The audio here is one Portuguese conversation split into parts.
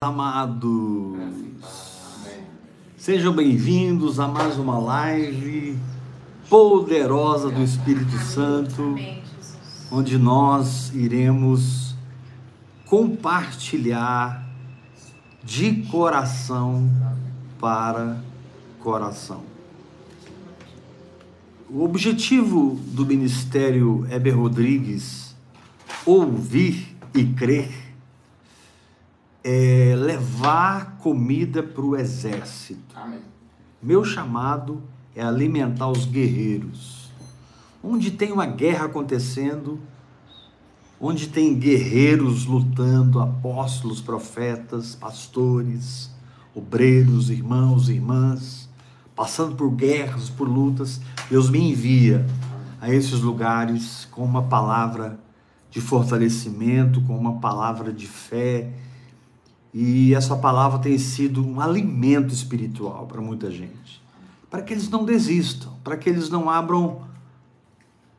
Amados, sejam bem-vindos a mais uma live poderosa do Espírito Santo, onde nós iremos compartilhar de coração para coração. O objetivo do Ministério Heber Rodrigues, ouvir e crer, é levar comida para o exército. Amém. Meu chamado é alimentar os guerreiros. Onde tem uma guerra acontecendo, onde tem guerreiros lutando, apóstolos, profetas, pastores, obreiros, irmãos, irmãs, passando por guerras, por lutas, Deus me envia a esses lugares com uma palavra de fortalecimento, com uma palavra de fé e essa palavra tem sido um alimento espiritual para muita gente. Para que eles não desistam, para que eles não abram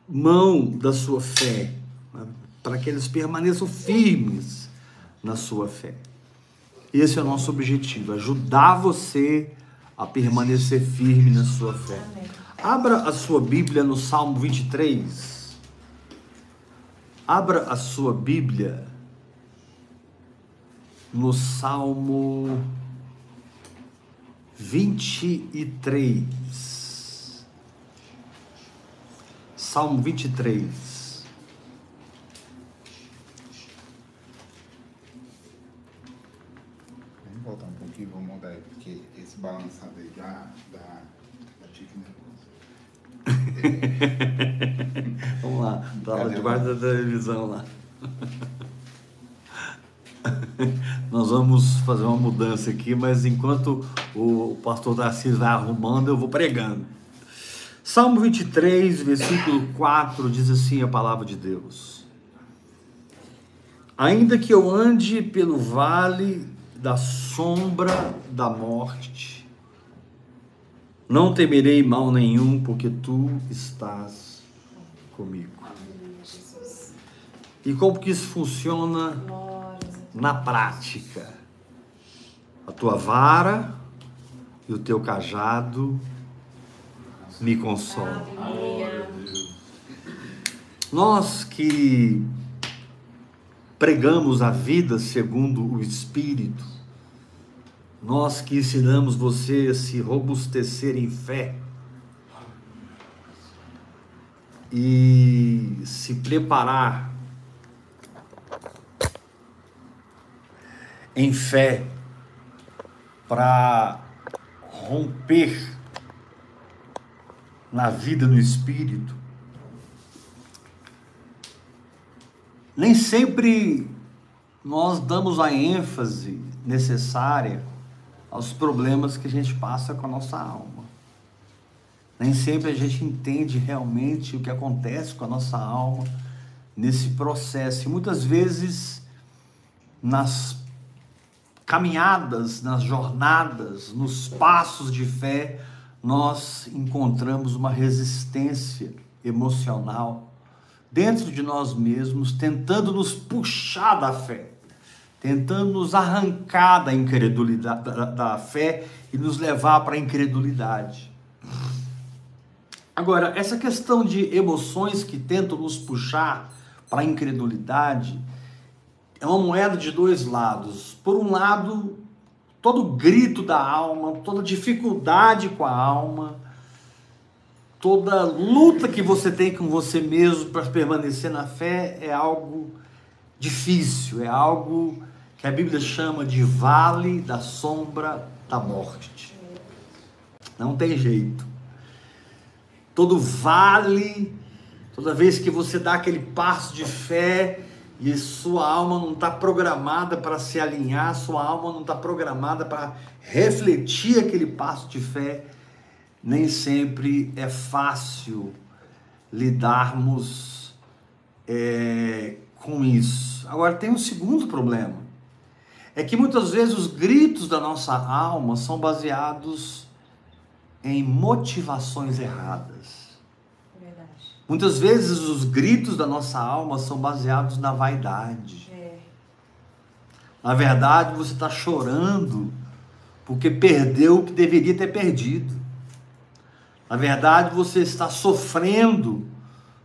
mão da sua fé, né? para que eles permaneçam firmes na sua fé. Esse é o nosso objetivo, ajudar você a permanecer firme na sua fé. Abra a sua Bíblia no Salmo 23. Abra a sua Bíblia no Salmo 23. Salmo 23. Vamos voltar um pouquinho, vamos mudar aí, porque esse balançado aí já dá, dá tique nervoso. vamos lá, tá lá debaixo da televisão lá. Nós vamos fazer uma mudança aqui, mas enquanto o pastor Darcy vai arrumando, eu vou pregando. Salmo 23, versículo 4 diz assim a palavra de Deus: Ainda que eu ande pelo vale da sombra da morte, não temerei mal nenhum, porque tu estás comigo. E como que isso funciona? Na prática. A tua vara e o teu cajado me consolam. Nós que pregamos a vida segundo o Espírito, nós que ensinamos você a se robustecer em fé e se preparar em fé para romper na vida no espírito, nem sempre nós damos a ênfase necessária aos problemas que a gente passa com a nossa alma. Nem sempre a gente entende realmente o que acontece com a nossa alma nesse processo. E muitas vezes, nas caminhadas, nas jornadas, nos passos de fé, nós encontramos uma resistência emocional dentro de nós mesmos, tentando nos puxar da fé, tentando nos arrancar da incredulidade da, da fé e nos levar para a incredulidade. Agora, essa questão de emoções que tentam nos puxar para a incredulidade, é uma moeda de dois lados. Por um lado, todo grito da alma, toda dificuldade com a alma, toda luta que você tem com você mesmo para permanecer na fé é algo difícil, é algo que a Bíblia chama de vale da sombra da morte. Não tem jeito. Todo vale, toda vez que você dá aquele passo de fé, e sua alma não está programada para se alinhar, sua alma não está programada para refletir aquele passo de fé, nem sempre é fácil lidarmos é, com isso. Agora, tem um segundo problema: é que muitas vezes os gritos da nossa alma são baseados em motivações erradas. Muitas vezes os gritos da nossa alma são baseados na vaidade. É. Na verdade, você está chorando porque perdeu o que deveria ter perdido. Na verdade, você está sofrendo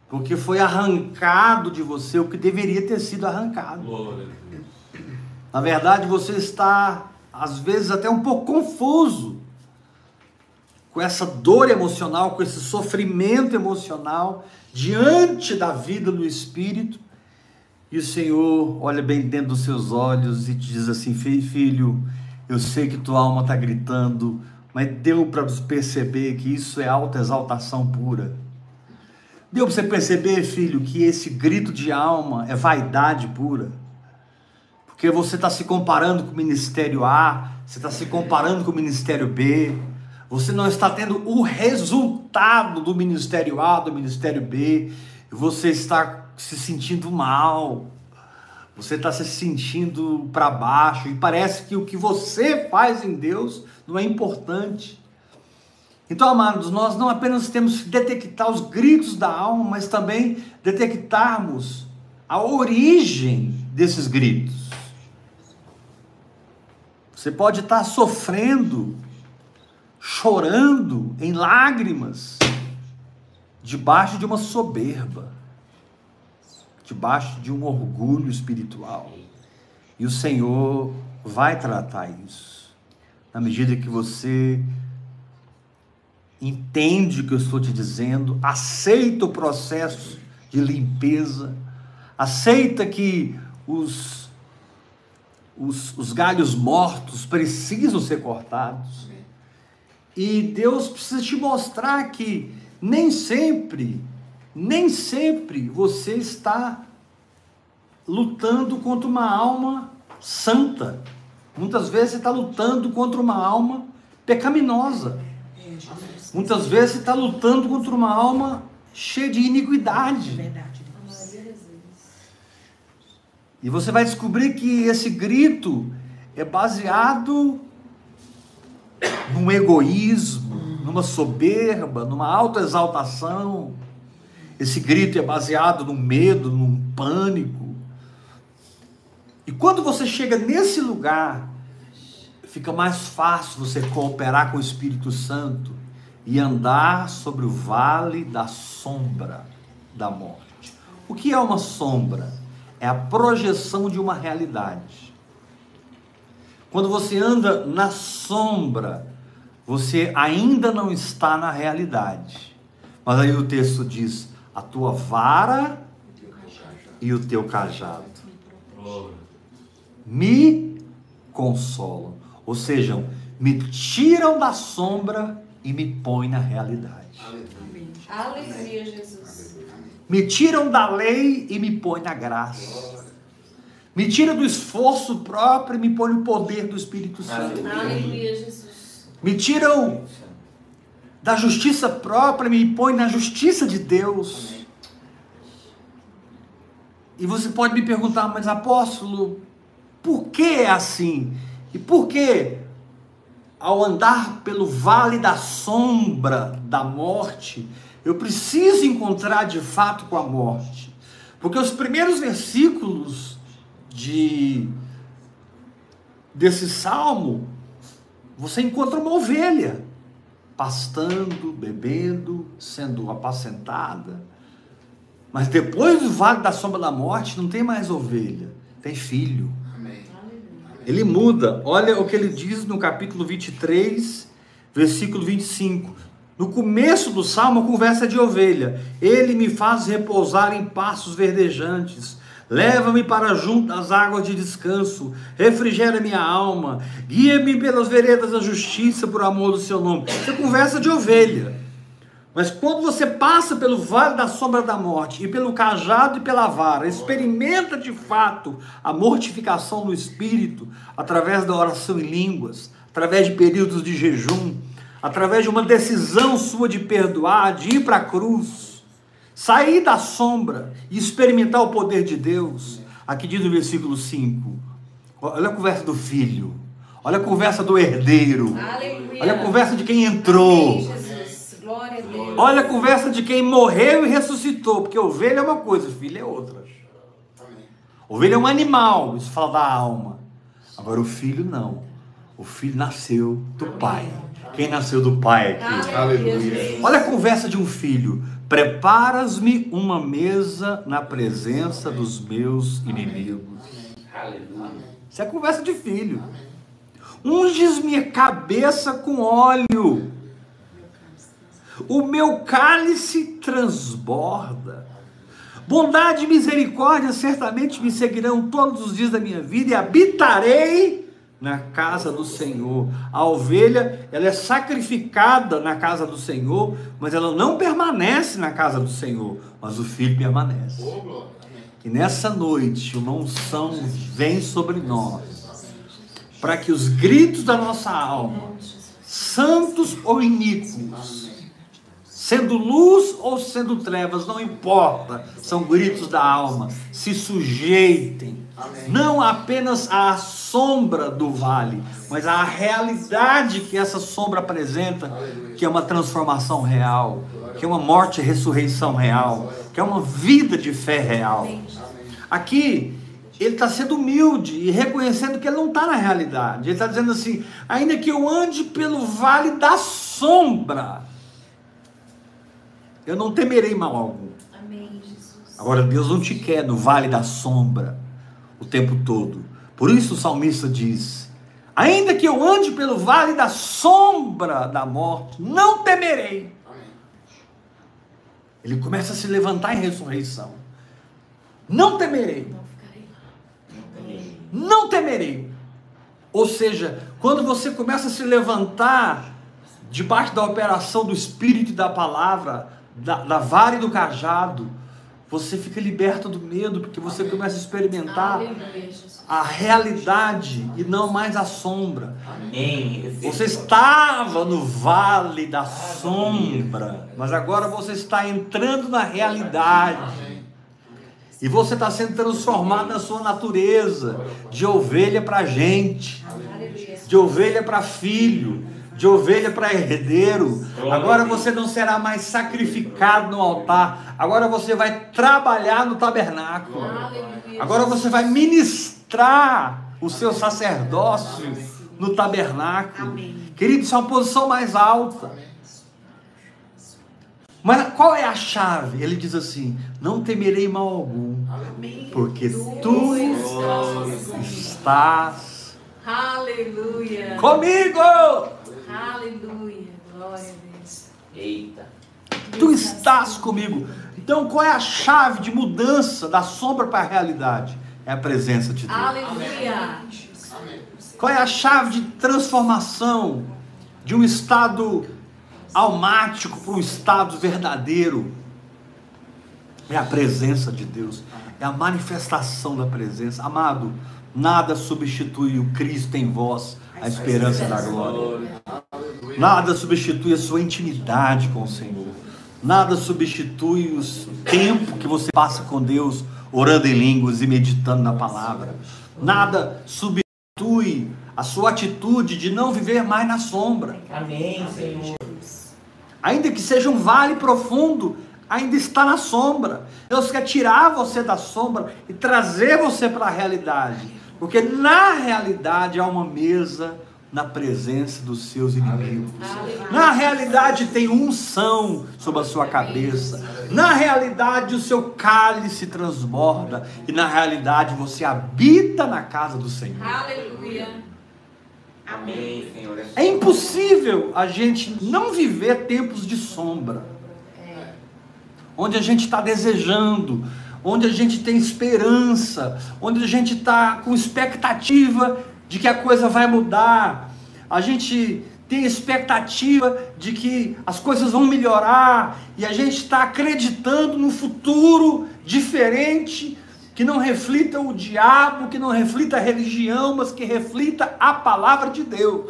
porque foi arrancado de você o que deveria ter sido arrancado. Na verdade, você está, às vezes, até um pouco confuso com essa dor emocional, com esse sofrimento emocional diante da vida no espírito. E o Senhor olha bem dentro dos seus olhos e te diz assim: Filho, eu sei que tua alma está gritando, mas deu para perceber que isso é alta exaltação pura. Deu para você perceber, filho, que esse grito de alma é vaidade pura. Porque você está se comparando com o ministério A, você está se comparando com o ministério B, você não está tendo o resultado do ministério A, do ministério B, você está se sentindo mal, você está se sentindo para baixo, e parece que o que você faz em Deus não é importante. Então, amados, nós não apenas temos que detectar os gritos da alma, mas também detectarmos a origem desses gritos. Você pode estar sofrendo chorando em lágrimas, debaixo de uma soberba, debaixo de um orgulho espiritual. E o Senhor vai tratar isso, na medida que você entende o que eu estou te dizendo, aceita o processo de limpeza, aceita que os, os, os galhos mortos precisam ser cortados e Deus precisa te mostrar que nem sempre, nem sempre você está lutando contra uma alma santa. Muitas vezes você está lutando contra uma alma pecaminosa. Muitas vezes você está lutando contra uma alma cheia de iniquidade. E você vai descobrir que esse grito é baseado num egoísmo, numa soberba, numa autoexaltação. Esse grito é baseado num medo, num pânico. E quando você chega nesse lugar, fica mais fácil você cooperar com o Espírito Santo e andar sobre o vale da sombra da morte. O que é uma sombra? É a projeção de uma realidade. Quando você anda na sombra, você ainda não está na realidade. Mas aí o texto diz: a tua vara e o teu cajado me consolam. Ou seja, me tiram da sombra e me põem na realidade. Aleluia, Jesus. Me tiram da lei e me põem na graça. Me tira do esforço próprio e me põe no poder do Espírito Santo. Aleluia, Jesus. Me tiram da justiça própria e me põe na justiça de Deus. E você pode me perguntar, mas apóstolo, por que é assim? E por que, ao andar pelo vale da sombra da morte, eu preciso encontrar de fato com a morte? Porque os primeiros versículos de desse salmo, você encontra uma ovelha pastando, bebendo, sendo apacentada. Mas depois do vale da sombra da morte, não tem mais ovelha, tem filho. Amém. Ele muda. Olha o que ele diz no capítulo 23, versículo 25. No começo do salmo, a conversa de ovelha. Ele me faz repousar em passos verdejantes Leva-me para junto das águas de descanso, refrigera minha alma, guia-me pelas veredas da justiça por amor do seu nome. Isso é conversa de ovelha. Mas quando você passa pelo vale da sombra da morte e pelo cajado e pela vara, experimenta de fato a mortificação no espírito através da oração em línguas, através de períodos de jejum, através de uma decisão sua de perdoar, de ir para a cruz sair da sombra e experimentar o poder de Deus. Aqui diz no versículo 5. Olha a conversa do filho. Olha a conversa do herdeiro. Aleluia. Olha a conversa de quem entrou. Amém, Glória a Deus. Olha a conversa de quem morreu e ressuscitou. Porque ovelha é uma coisa, filho é outra. Ovelha é um animal, isso fala da alma. Agora o filho não. O filho nasceu do pai. Quem nasceu do pai aqui? Aleluia. Olha a conversa de um filho. Preparas-me uma mesa na presença dos meus inimigos. Isso é conversa de filho. Unges minha cabeça com óleo. O meu cálice transborda. Bondade e misericórdia certamente me seguirão todos os dias da minha vida e habitarei na casa do Senhor. A ovelha, ela é sacrificada na casa do Senhor, mas ela não permanece na casa do Senhor, mas o filho permanece. Que nessa noite uma unção vem sobre nós, para que os gritos da nossa alma, santos ou iníquos, sendo luz ou sendo trevas, não importa, são gritos da alma, se sujeitem, Amém. não apenas à sombra do vale, mas à realidade que essa sombra apresenta, que é uma transformação real, que é uma morte e ressurreição real, que é uma vida de fé real. Aqui, ele está sendo humilde e reconhecendo que ele não está na realidade. Ele está dizendo assim: ainda que eu ande pelo vale da sombra, eu não temerei mal algum. Amém, Jesus. Agora, Deus não te quer no vale da sombra o tempo todo. Por isso o salmista diz: Ainda que eu ande pelo vale da sombra da morte, não temerei. Ele começa a se levantar em ressurreição. Não temerei. Não temerei. Ou seja, quando você começa a se levantar debaixo da operação do Espírito e da palavra, da, da vara e do cajado, você fica liberto do medo, porque você Amém. começa a experimentar a realidade e não mais a sombra. Amém. Você estava no vale da sombra, mas agora você está entrando na realidade. E você está sendo transformado na sua natureza, de ovelha para gente, de ovelha para filho, de ovelha para herdeiro. Agora você não será mais sacrificado no altar, agora você vai trabalhar no tabernáculo. Agora você vai ministrar o seu sacerdócio no tabernáculo. Querido, isso é uma posição mais alta. Mas qual é a chave? Ele diz assim: Não temerei mal algum, porque Tu estás Aleluia. comigo. Aleluia. Glória a Deus. Eita. Tu estás comigo. Então, qual é a chave de mudança da sombra para a realidade? É a presença de Deus. Aleluia. Qual é a chave de transformação de um estado almático para um estado verdadeiro? É a presença de Deus, é a manifestação da presença. Amado, nada substitui o Cristo em vós, a esperança da glória. Nada substitui a sua intimidade com o Senhor. Nada substitui o tempo que você passa com Deus, orando em línguas e meditando na palavra. Nada substitui a sua atitude de não viver mais na sombra. Amém, Senhor. Ainda que seja um vale profundo, ainda está na sombra. Deus quer tirar você da sombra e trazer você para a realidade. Porque na realidade há uma mesa na presença dos seus inimigos. Na realidade tem unção sobre a sua cabeça. Na realidade o seu cálice transborda. E na realidade você habita na casa do Senhor. Aleluia. Amém, Senhor. É impossível a gente não viver tempos de sombra. Onde a gente está desejando, onde a gente tem esperança, onde a gente está com expectativa de que a coisa vai mudar. A gente tem expectativa de que as coisas vão melhorar e a gente está acreditando num futuro diferente que não reflita o diabo, que não reflita a religião, mas que reflita a palavra de Deus.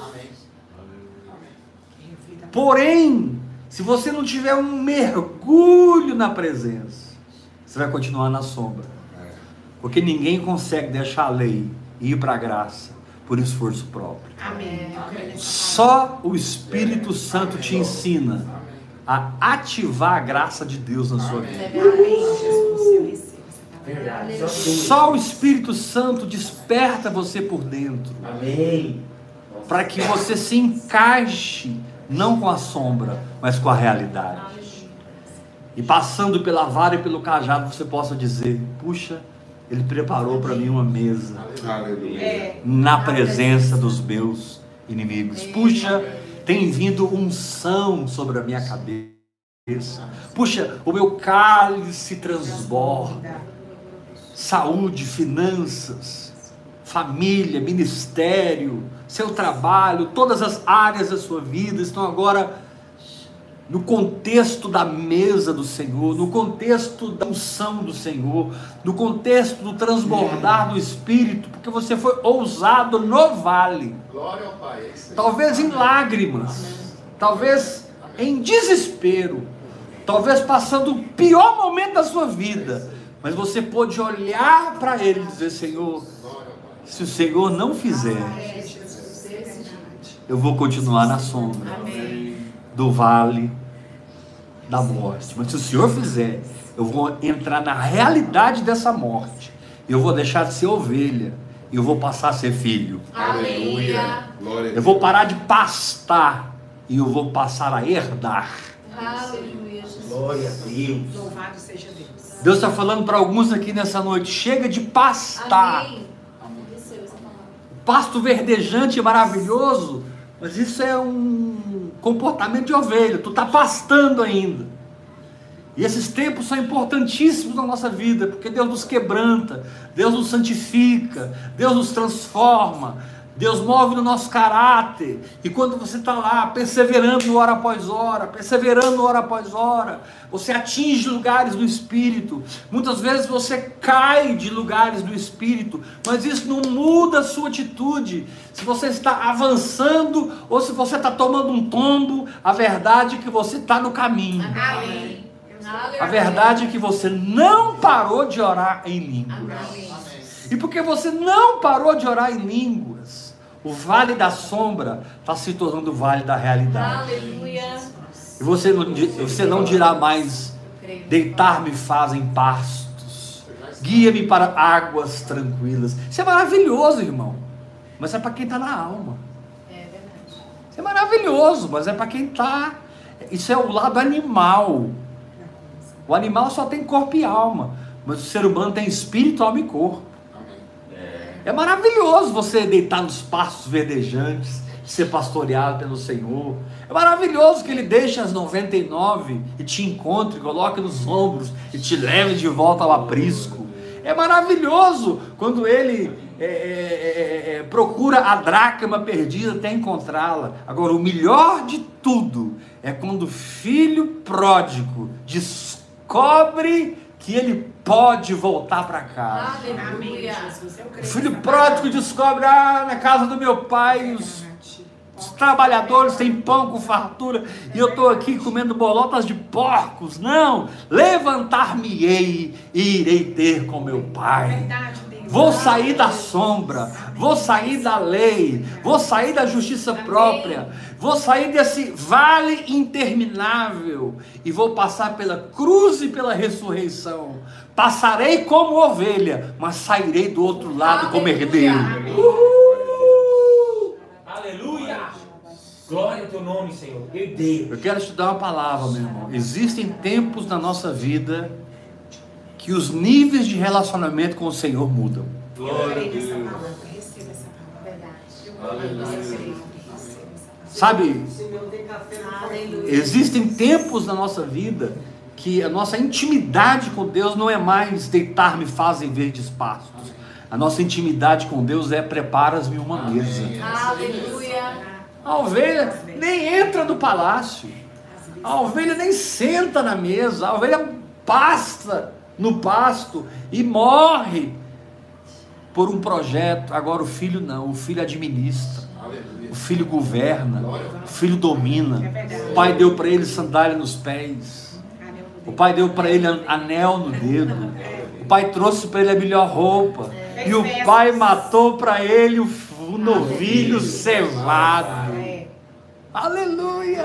Porém, se você não tiver um mergulho na presença, você vai continuar na sombra. Porque ninguém consegue deixar a lei e ir para a graça por esforço próprio. Amém. Só o Espírito Santo te ensina a ativar a graça de Deus na sua vida. Só o Espírito Santo desperta você por dentro, Amém. para que você se encaixe não com a sombra, mas com a realidade. E passando pela vara e pelo cajado, você possa dizer: Puxa, ele preparou para mim uma mesa Aleluia. É. na presença dos meus inimigos. Puxa, tem vindo unção sobre a minha cabeça. Puxa, o meu cálice transborda. Saúde, finanças, família, ministério, seu trabalho, todas as áreas da sua vida estão agora no contexto da mesa do Senhor, no contexto da unção do Senhor, no contexto do transbordar do Espírito, porque você foi ousado no vale. Glória ao Pai. É. Talvez em lágrimas, talvez em desespero, talvez passando o pior momento da sua vida, mas você pôde olhar para Ele e dizer: Senhor, se o Senhor não fizer, eu vou continuar na sombra do vale da morte. Mas se o Senhor fizer, eu vou entrar na realidade dessa morte. Eu vou deixar de ser ovelha e eu vou passar a ser filho. Aleluia. Glória a Eu vou parar de pastar e eu vou passar a herdar. Aleluia, Jesus. Glória a Deus. Louvado seja Deus. Deus está falando para alguns aqui nessa noite: chega de pastar. Amém. Pasto verdejante e maravilhoso, mas isso é um comportamento de ovelha. Tu está pastando ainda. E esses tempos são importantíssimos na nossa vida, porque Deus nos quebranta, Deus nos santifica, Deus nos transforma, Deus move no nosso caráter. E quando você está lá, perseverando hora após hora, perseverando hora após hora, você atinge lugares do Espírito. Muitas vezes você cai de lugares do Espírito, mas isso não muda a sua atitude. Se você está avançando ou se você está tomando um tombo, a verdade é que você está no caminho. Amém. A verdade é que você não parou de orar em línguas. Amém. E porque você não parou de orar em línguas, o vale da sombra está se tornando o vale da realidade. Aleluia. E você não, você não dirá mais: deitar-me fazem pastos, guia-me para águas tranquilas. Isso é maravilhoso, irmão. Mas é para quem está na alma. É verdade. Isso é maravilhoso, mas é para quem está. Isso é o lado animal. O animal só tem corpo e alma, mas o ser humano tem espírito, alma e corpo. É maravilhoso você deitar nos pastos verdejantes, ser pastoreado pelo Senhor. É maravilhoso que Ele deixe as 99 e te encontre, coloque nos ombros e te leve de volta ao aprisco. É maravilhoso quando Ele é, é, é, é, procura a dracma perdida até encontrá-la. Agora, o melhor de tudo é quando o filho pródigo descobre que ele pode voltar para casa. Aleluia. O filho pródigo descobre, ah, na casa do meu pai, os, os trabalhadores têm pão com fartura, e eu estou aqui comendo bolotas de porcos. Não, levantar-me-ei e irei ter com meu pai. Verdade, Deus. Vou sair da sombra, vou sair da lei, vou sair da justiça própria, vou sair desse vale interminável e vou passar pela cruz e pela ressurreição. Passarei como ovelha, mas sairei do outro lado como herdeiro. Aleluia. Glória ao teu nome, Senhor. Herdeiro. Eu quero te dar uma palavra, meu irmão. Existem tempos na nossa vida que os níveis de relacionamento com o Senhor mudam. Eu creio nessa palavra. Receba essa palavra. Verdade. Eu creio. Receba essa palavra. Sabe, Aleluia. Existem tempos na nossa vida que a nossa intimidade com Deus não é mais deitar-me fazem verdes pastos. A nossa intimidade com Deus é preparas-me uma mesa. Aleluia. A ovelha nem entra no palácio. A ovelha nem senta na mesa. A ovelha pasta no pasto e morre por um projeto. Agora o filho não, o filho administra. Aleluia. O filho governa, o filho domina. O pai deu para ele sandália nos pés. O pai deu para ele anel no dedo. O pai trouxe para ele a melhor roupa. E o pai matou para ele o novilho cevado. É. Aleluia!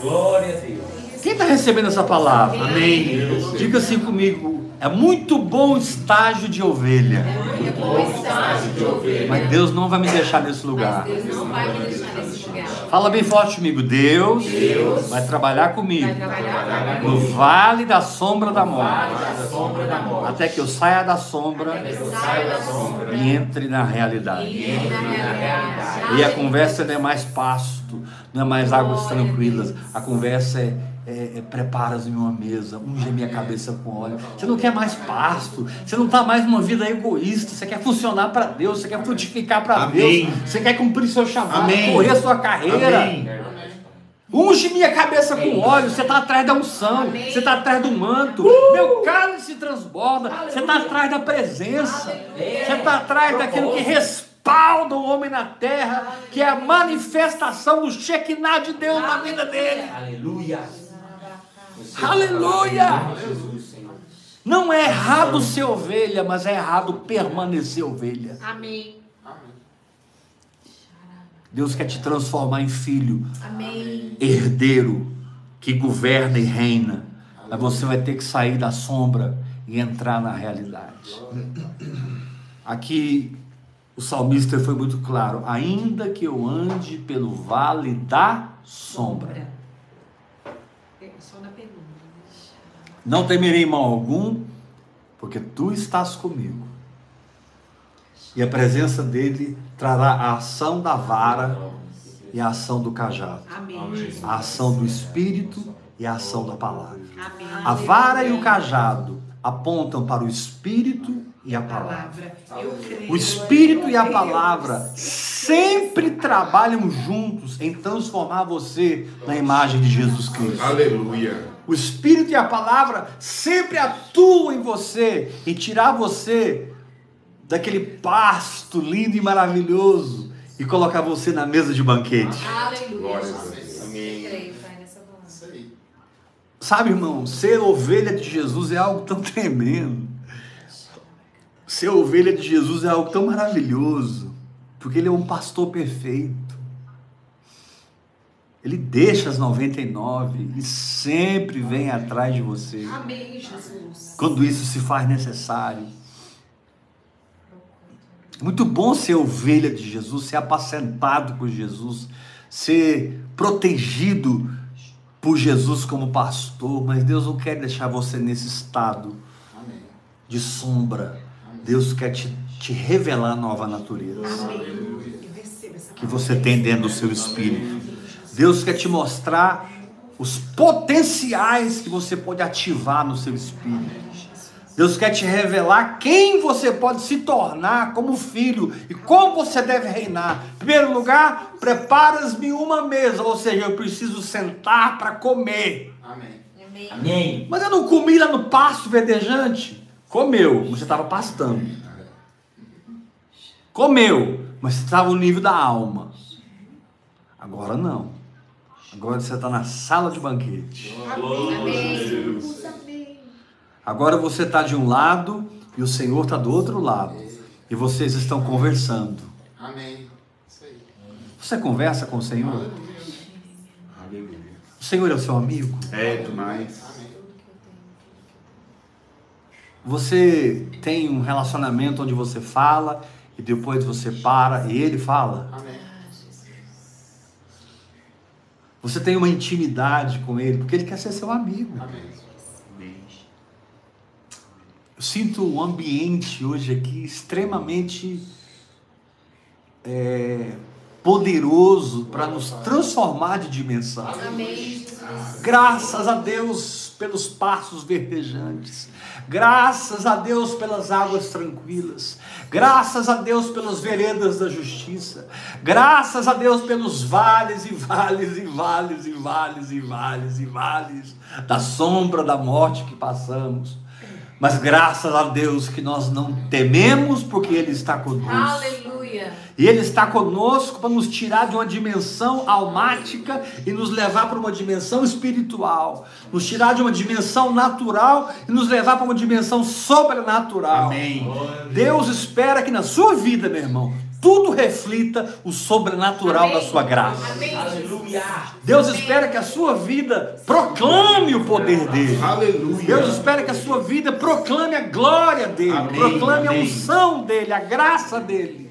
Glória a Deus. Deus. Quem está recebendo essa palavra? Amém. Diga assim comigo. É muito bom estágio de ovelha. É bom estágio de ovelha. Mas Deus não vai me deixar nesse lugar. Deus não vai me deixar nesse lugar. Fala bem forte comigo. Deus, vai trabalhar comigo Vai trabalhar no vale da sombra da morte. Da sombra da morte. Até que eu saia da sombra Saia da sombra. e entre na realidade. E na realidade. E a conversa não é mais pasto, não é mais águas tranquilas. A conversa é, é, é preparas-me uma mesa, unge minha cabeça com óleo. Você não quer mais pasto, você não está mais numa vida egoísta, você quer funcionar para Deus, você quer frutificar para. Deus, você quer cumprir seu chamado, Amém. correr a sua carreira. Amém. Unge minha cabeça com óleo, você está atrás da unção, você está atrás do manto, meu cálice transborda, você está atrás da presença, você está atrás daquilo que respalda o homem na terra, que é a manifestação do Shekinah de Deus na vida dele. Aleluia. Aleluia! Jesus, Senhor. Não é errado ser ovelha, mas é errado permanecer ovelha. Amém. Deus quer te transformar em filho, Amém. herdeiro que governa e reina, mas você vai ter que sair da sombra e entrar na realidade. Aqui o salmista foi muito claro: ainda que eu ande pelo vale da sombra, É, Só na pergunta. Não temerei mal algum, porque tu estás comigo. E a presença dele trará a ação da vara e a ação do cajado. A ação do Espírito e a ação da palavra. A vara e o cajado apontam para o Espírito e a palavra. O Espírito e a palavra sempre trabalham juntos em transformar você na imagem de Jesus Cristo. Aleluia. O Espírito e a palavra sempre atuam em você e tirar você daquele pasto lindo e maravilhoso e colocar você na mesa de banquete. Aleluia. Amém. Sabe, irmão, ser ovelha de Jesus é algo tão tremendo. Ser ovelha de Jesus é algo tão maravilhoso, porque ele é um pastor perfeito. Ele deixa as 99 e sempre vem atrás de você, Amém, Jesus. quando isso se faz necessário. Muito bom ser ovelha de Jesus, ser apacentado por Jesus, ser protegido por Jesus como pastor, mas Deus não quer deixar você nesse estado Amém. de sombra. Deus quer te, te revelar a nova natureza que você tem dentro do seu espírito. Deus quer te mostrar os potenciais que você pode ativar no seu espírito. Deus quer te revelar quem você pode se tornar como filho e como você deve reinar. Em primeiro lugar, preparas-me uma mesa, ou seja, eu preciso sentar para comer. Amém. Amém. Amém. Mas eu não comi lá no pasto verdejante. Comeu, você estava pastando. Comeu, mas você estava no nível da alma. Agora não. Agora você está na sala de banquete. Agora você está de um lado e o Senhor está do outro lado. E vocês estão conversando. Amém. Você conversa com o Senhor? O Senhor é o seu amigo? É demais. Você tem um relacionamento onde você fala e depois você para e ele fala? Amém. Você tem uma intimidade com ele porque ele quer ser seu amigo. Amém. Eu sinto um ambiente hoje aqui extremamente é, poderoso para nos transformar de dimensão. Amém. Graças a Deus pelos passos verdejantes. Graças a Deus pelas águas tranquilas. Graças a Deus pelas veredas da justiça. Graças a Deus pelos vales e vales e vales e vales e vales e vales da sombra da morte que passamos. Mas graças a Deus que nós não tememos porque Ele está conosco. Aleluia. E Ele está conosco para nos tirar de uma dimensão almática e nos levar para uma dimensão espiritual. Nos tirar de uma dimensão natural e nos levar para uma dimensão sobrenatural. Amém. Deus espera que na sua vida, meu irmão, tudo reflita o sobrenatural Amém. da sua graça. Amém. Aleluia. Deus espera que a sua vida proclame o poder dele. Aleluia. Deus espera que a sua vida proclame a glória dele, Amém, proclame a unção dele, a graça dele.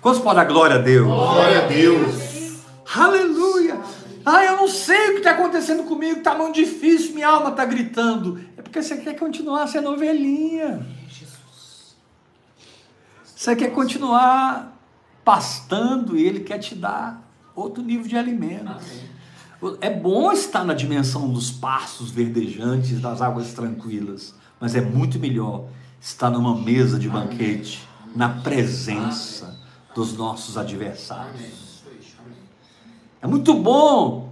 Quantos podem dar glória a Deus? Glória a Deus. Aleluia! Ah, eu não sei o que está acontecendo comigo, está muito difícil, minha alma está gritando. Porque você quer continuar sendo ovelhinha. Você quer continuar pastando e ele quer te dar outro nível de alimento. É bom estar na dimensão dos pastos verdejantes, das águas tranquilas, mas é muito melhor estar numa mesa de banquete, na presença dos nossos adversários. É muito bom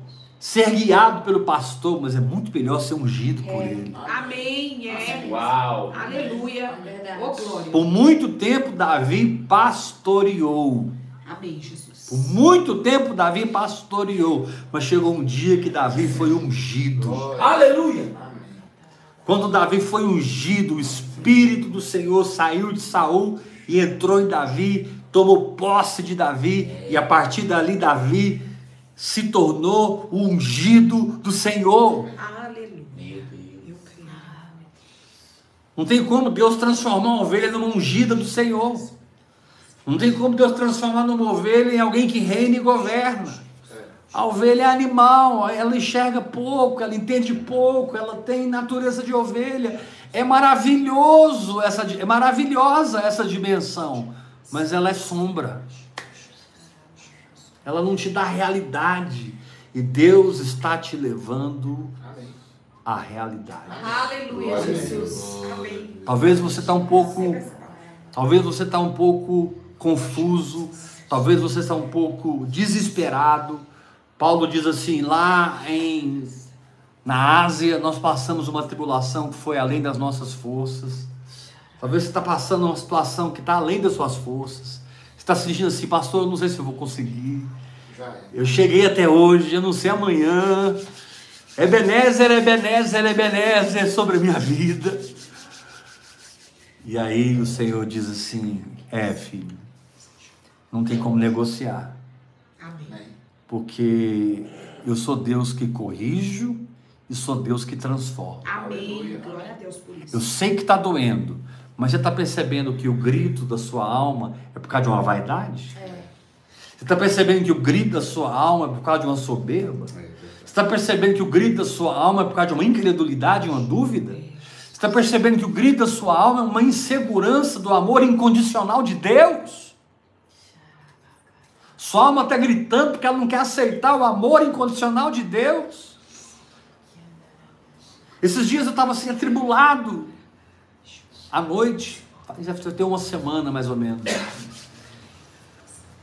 ser guiado pelo pastor, mas é muito melhor ser ungido por ele. Amém. É. Uau. Aleluia. Glória. Por muito tempo, Davi pastoreou. Amém, Jesus. Por muito tempo, Davi pastoreou. Mas chegou um dia que Davi foi ungido. Aleluia. Quando Davi foi ungido, o Espírito do Senhor saiu de Saul e entrou em Davi, tomou posse de Davi, e a partir dali, Davi se tornou o ungido do Senhor. Aleluia. Não tem como Deus transformar uma ovelha numa ungida do Senhor. Não tem como Deus transformar numa ovelha em alguém que reina e governa. A ovelha é animal, ela enxerga pouco, ela entende pouco, ela tem natureza de ovelha. É maravilhoso essa, é maravilhosa essa dimensão, mas ela é sombra. Ela não te dá realidade. E Deus está te levando à realidade. Aleluia, Jesus. Amém. Talvez você está um pouco, talvez você está um pouco confuso, talvez você está um pouco desesperado. Paulo diz assim, lá em na Ásia nós passamos uma tribulação que foi além das nossas forças. Talvez você está passando uma situação que está além das suas forças. Você está se sentindo assim, pastor, eu não sei se eu vou conseguir. É. Eu cheguei até hoje, eu não sei amanhã. Ebenezer, Ebenezer, Ebenezer sobre a minha vida. E aí o Senhor diz assim: É, filho, não tem como negociar, Amém. porque eu sou Deus que corrijo e sou Deus que transforma. Amém. Glória a Deus por isso. Eu sei que está doendo, mas você está percebendo que o grito da sua alma por causa de uma vaidade? Você está percebendo que o grito da sua alma é por causa de uma soberba? Você está percebendo que o grito da sua alma é por causa de uma incredulidade, uma dúvida? Você está percebendo que o grito da sua alma é uma insegurança do amor incondicional de Deus? Sua alma está gritando porque ela não quer aceitar o amor incondicional de Deus? Esses dias eu estava assim, atribulado, à noite, deve ter uma semana mais ou menos.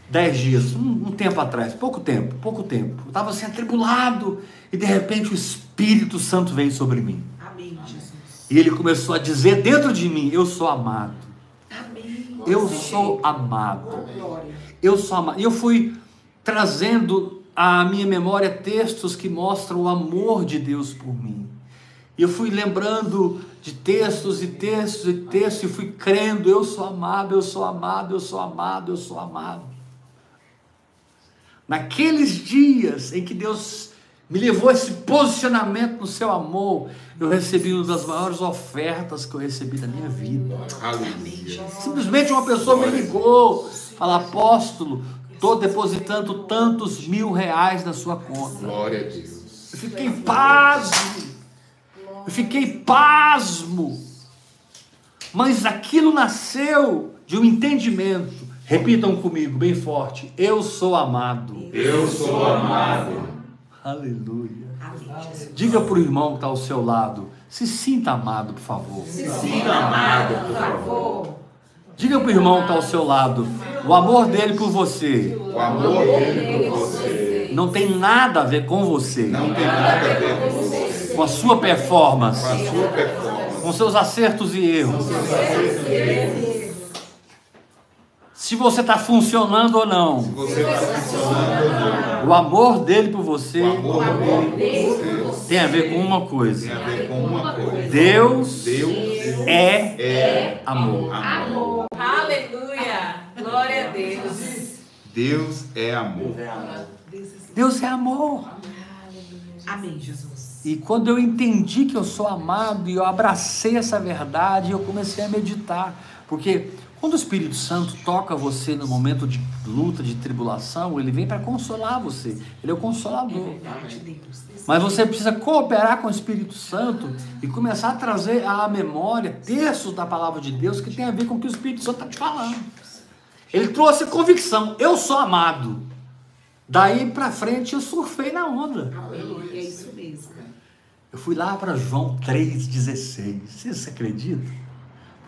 Dez dias, um, um tempo atrás, pouco tempo, pouco tempo. Eu estava assim atribulado e de repente o Espírito Santo veio sobre mim. Amém, Jesus. E ele começou a dizer dentro de mim: Eu sou amado. Amém. Eu sou amado. Glória. Eu sou amado. E eu fui trazendo à minha memória textos que mostram o amor de Deus por mim. E eu fui lembrando de textos e textos e textos e fui crendo: eu sou amado, eu sou amado, eu sou amado, eu sou amado. Naqueles dias em que Deus me levou a esse posicionamento no seu amor, eu recebi uma das maiores ofertas que eu recebi da minha vida. Simplesmente uma pessoa me ligou, fala, apóstolo, estou depositando tantos mil reais na sua conta. Glória a Deus. Eu fiquei pasmo, eu fiquei pasmo, mas aquilo nasceu de um entendimento. Repitam comigo, bem forte: Eu sou amado. Eu sou amado. Aleluia. Diga para o irmão que está ao seu lado: Se sinta amado, por favor. Sinta amado, por favor. Diga para o irmão que está ao seu lado: O amor dele por você O amor dele por você não tem nada a ver com você, não tem nada a ver com você. com a sua performance, Com a sua performance. com seus acertos e erros. Se você está funcionando ou não. Se você está funcionando ou não. O amor dele por você O amor dele por você tem a ver com uma tem coisa. a ver com uma coisa. Deus Deus é é amor. amor. Aleluia. Glória a Deus. Deus é amor. Deus é amor. Amém, Jesus. E quando eu entendi que eu sou amado e eu abracei essa verdade, eu comecei a meditar. Porque quando o Espírito Santo toca você no momento de luta, de tribulação, ele vem para consolar você. Ele é o consolador. Deus. Mas você precisa cooperar com o Espírito Santo e começar a trazer à memória textos da palavra de Deus que tem a ver com o que o Espírito Santo está te falando. Ele trouxe convicção: eu sou amado. Daí para frente eu surfei na onda. É isso mesmo. Eu fui lá para João 3,16. Você acredita?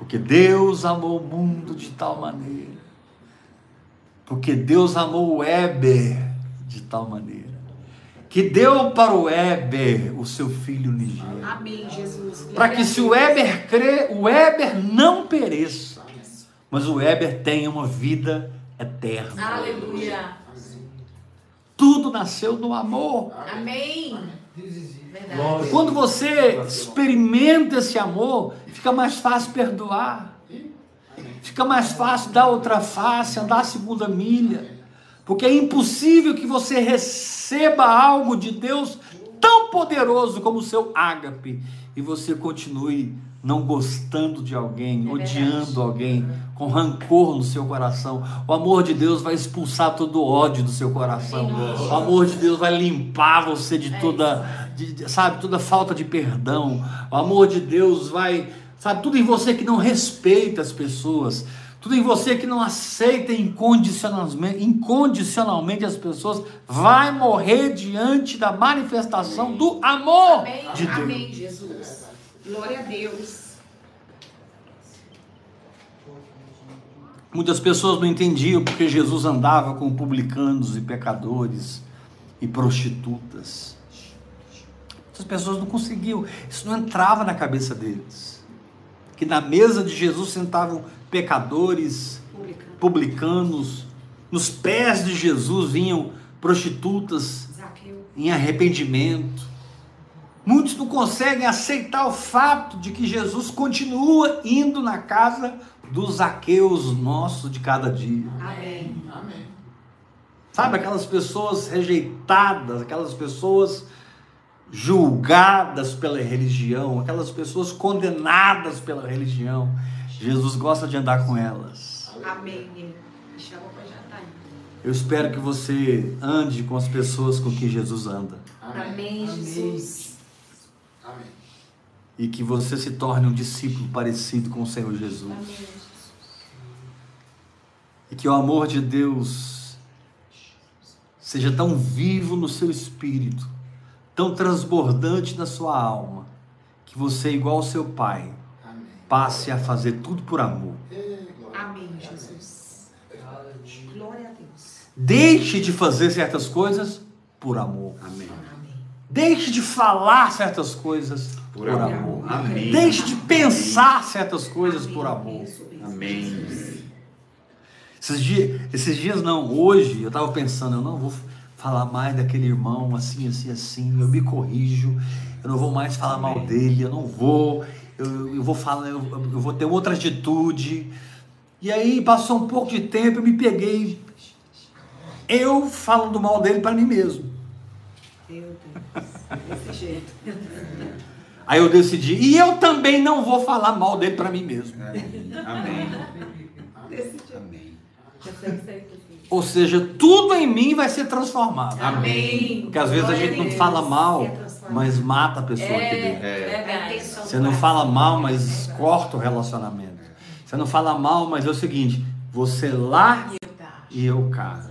Porque Deus amou o mundo de tal maneira. Porque Deus amou o Éber de tal maneira. Que deu para o Éber o seu filho unigênito. Amém, Jesus. Para que se o Éber crê, o Éber não pereça. Mas o Éber tenha uma vida eterna. Aleluia. Tudo nasceu no amor. Amém. Verdade. Quando você experimenta esse amor, fica mais fácil perdoar. Fica mais fácil dar outra face, andar a segunda milha. Porque é impossível que você receba algo de Deus tão poderoso como o seu ágape e você continue não gostando de alguém, É odiando alguém, com rancor no seu coração. O amor de Deus vai expulsar todo o ódio do seu coração. O amor de Deus vai limpar você de toda, de- sabe, toda falta de perdão. O amor de Deus vai, sabe, tudo em você que não respeita as pessoas. Tudo em você que não aceita incondicionalmente, incondicionalmente as pessoas, vai morrer diante da manifestação do amor Amém. de Deus. Amém, Jesus. Glória a Deus. Muitas pessoas não entendiam porque Jesus andava com publicanos e pecadores e prostitutas. Muitas pessoas não conseguiam, isso não entrava na cabeça deles. Que na mesa de Jesus sentavam pecadores, Publicano. publicanos, nos pés de Jesus vinham prostitutas Zaqueu. em arrependimento. Muitos não conseguem aceitar o fato de que Jesus continua indo na casa dos Zaqueus nossos de cada dia. Amém. Sabe, aquelas pessoas rejeitadas, aquelas pessoas julgadas pela religião, aquelas pessoas condenadas pela religião. Jesus gosta de andar com elas. Amém. Me chamou para jantar. Eu espero que você ande com as pessoas com que Jesus anda. Amém, Jesus. E que você se torne um discípulo parecido com o Senhor Jesus. E que o amor de Deus seja tão vivo no seu espírito, tão transbordante na sua alma, que você, igual ao seu Pai, passe a fazer tudo por amor. Amém, Jesus. Glória a Deus. Deixe de fazer certas coisas por amor. Amém. Amém. Deixe de falar certas coisas por, Por amor. amor. Amém. Deixe de pensar certas coisas por amor. Amém. Esses dias, esses dias não, hoje eu estava pensando, eu não vou falar mais daquele irmão assim, assim, assim, eu me corrijo, eu não vou mais falar mal dele, eu não vou, eu, eu vou falar, eu, eu vou ter outra atitude. E aí passou um pouco de tempo, eu me peguei, eu falando mal dele para mim mesmo. Meu Deus. Desse jeito. Aí eu decidi, e eu também não vou falar mal dele para mim mesmo. Amém. Desse jeito. Amém. Ou seja, tudo em mim vai ser transformado. Amém. Porque às vezes a gente não fala mal, mas mata a pessoa. É, A verdade. intenção Você não fala mal, mas corta o relacionamento. Você não fala mal, mas é o seguinte: você lá e eu cá.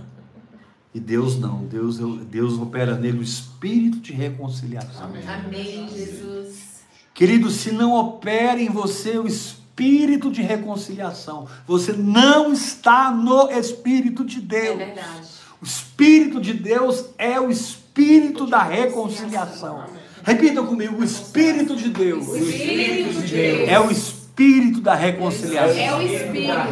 E Deus não. Deus, Deus opera nele o espírito de reconciliação. Amém, Jesus. Querido, se não opera em você o espírito de reconciliação, você não está no espírito de É Deus. verdade. O Espírito de Deus é o Espírito da reconciliação. Repita comigo: o Espírito de Deus Espírito de Deus é o Espírito da reconciliação. É o espírito da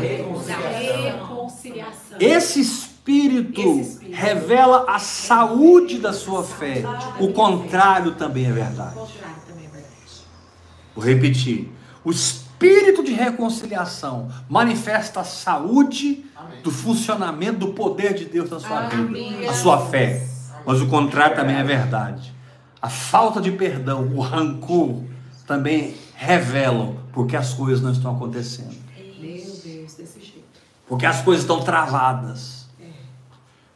reconciliação. Esse espírito Esse espírito. revela a saúde da sua fé. O contrário também é verdade. O contrário também é verdade. Vou repetir. O espírito de reconciliação manifesta a saúde do funcionamento do poder de Deus na sua vida, a sua fé. Mas o contrário também é verdade. A falta de perdão, o rancor também revelam porque as coisas não estão acontecendo. Porque as coisas estão travadas.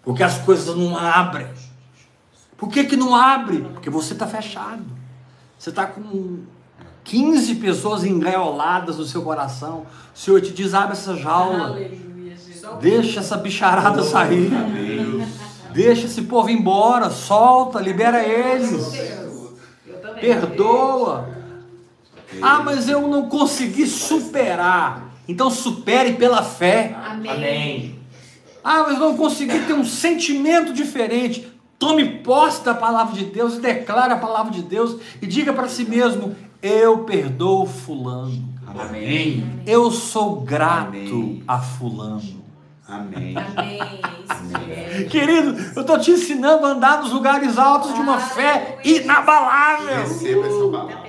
Porque as coisas não abrem. Por que, que não abre? Porque você está fechado. Você está com 15 pessoas engaioladas no seu coração. O Senhor te diz: abre essa jaula. Aleluia. Deixa essa bicharada sair. Deixa esse povo ir embora. Solta, libera eles. Perdoa. Ah, mas eu não consegui superar. Então supere pela fé. Amém. Amém. Ah, mas não consegui ter um sentimento diferente. Tome posse da palavra de Deus e declare a palavra de Deus e diga para si mesmo: Eu perdoo Fulano. Amém. Eu sou grato Amém. a Fulano. Amém. Amém. Querido, eu estou te ensinando a andar nos lugares altos de uma fé inabalável. Receba essa palavra.